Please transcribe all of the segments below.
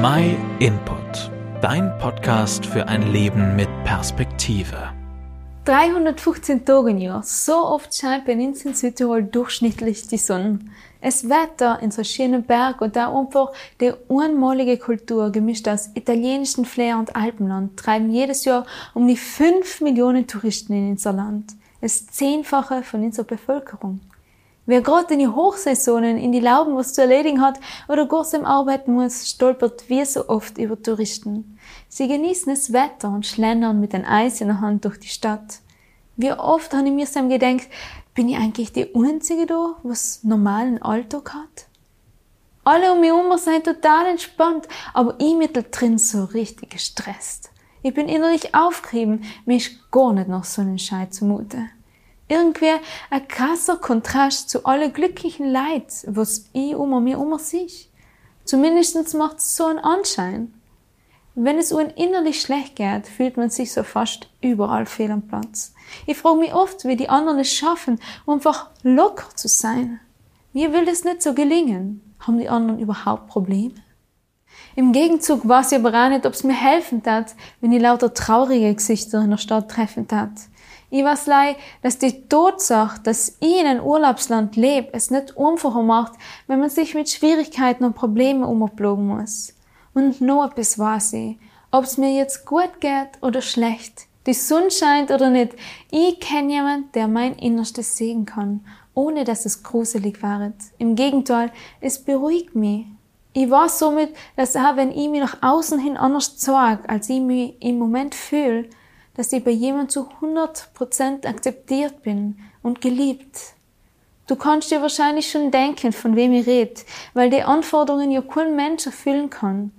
My Input, dein Podcast für ein Leben mit Perspektive. 315 Tage im Jahr, so oft scheint bei uns in Südtirol durchschnittlich die Sonne. Es Wetter in so schönen Berg und auch einfach die einmalige Kultur, gemischt aus italienischen Flair und Alpenland, treiben jedes Jahr um die 5 Millionen Touristen in unser Land. Das Zehnfache von unserer Bevölkerung. Wer gerade in die Hochsaisonen in die Lauben was zu erledigen hat oder groß Arbeiten muss, stolpert wie so oft über Touristen. Sie genießen das Wetter und schlendern mit ein Eis in der Hand durch die Stadt. Wie oft habe ich mir so gedacht, bin ich eigentlich die Einzige da, was normalen Alltag hat? Alle um mich herum sind total entspannt, aber ich drin so richtig gestresst. Ich bin innerlich aufgerieben, mir ist gar nicht nach so einem Scheiß zumute. Irgendwie ein krasser Kontrast zu alle glücklichen Leid, was ich um mir um sehe. Zumindest macht es so einen Anschein. Wenn es ihnen innerlich schlecht geht, fühlt man sich so fast überall fehl am Platz. Ich frage mich oft, wie die anderen es schaffen, einfach locker zu sein. Mir will es nicht so gelingen. Haben die anderen überhaupt Probleme? Im Gegenzug weiß ich aber auch nicht, ob es mir helfen tat, wenn ich lauter traurige Gesichter in der Stadt treffen tat. Ich weiß leid, dass die Tatsache, dass ich in einem Urlaubsland lebe, es nicht einfacher macht, wenn man sich mit Schwierigkeiten und Problemen umablogen muss. Und noch etwas weiß ich. Ob es mir jetzt gut geht oder schlecht, die Sonne scheint oder nicht, ich kenne jemand, der mein Innerstes sehen kann, ohne dass es gruselig wäre. Im Gegenteil, es beruhigt mich. Ich weiß somit, dass auch wenn ich mich nach außen hin anders zeige, als ich mich im Moment fühle, dass ich bei jemandem zu 100% akzeptiert bin und geliebt. Du kannst dir wahrscheinlich schon denken, von wem ich rede, weil die Anforderungen ja kein Mensch erfüllen kann.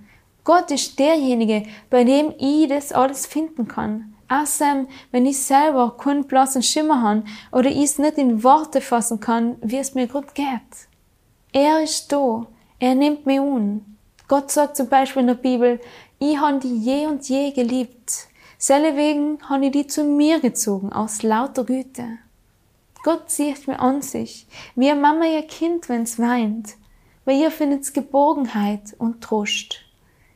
Gott ist derjenige, bei dem ich das alles finden kann. Außerdem, wenn ich selber keinen blassen Schimmer habe oder ich es nicht in Worte fassen kann, wie es mir gut geht. Er ist da. Er nimmt mich un. Gott sagt zum Beispiel in der Bibel, ich habe die je und je geliebt. Sellewegen habe ich die zu mir gezogen, aus lauter Güte. Gott sieht mir an sich, wie eine Mama ihr Kind, wenn's weint. Bei ihr findet's Geborgenheit und Trost.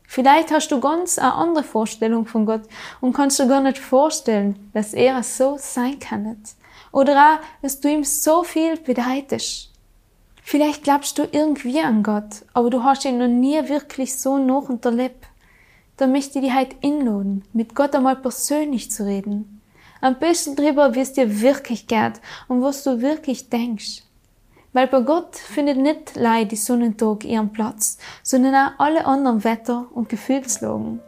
Vielleicht hast du ganz eine andere Vorstellung von Gott und kannst dir gar nicht vorstellen, dass er so sein kann. Oder auch, dass du ihm so viel bedeutest. Vielleicht glaubst du irgendwie an Gott, aber du hast ihn noch nie wirklich so noch unterlebt. Da möchte ich dich heute einladen, mit Gott einmal persönlich zu reden. Ein bisschen drüber, wie es dir wirklich geht und was du wirklich denkst. Weil bei Gott findet nicht leid die Sonnentag ihren Platz, sondern auch alle anderen Wetter- und Gefühlslagen.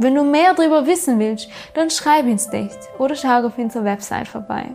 Wenn du mehr darüber wissen willst, dann schreib ins Dicht oder schau auf unserer Website vorbei.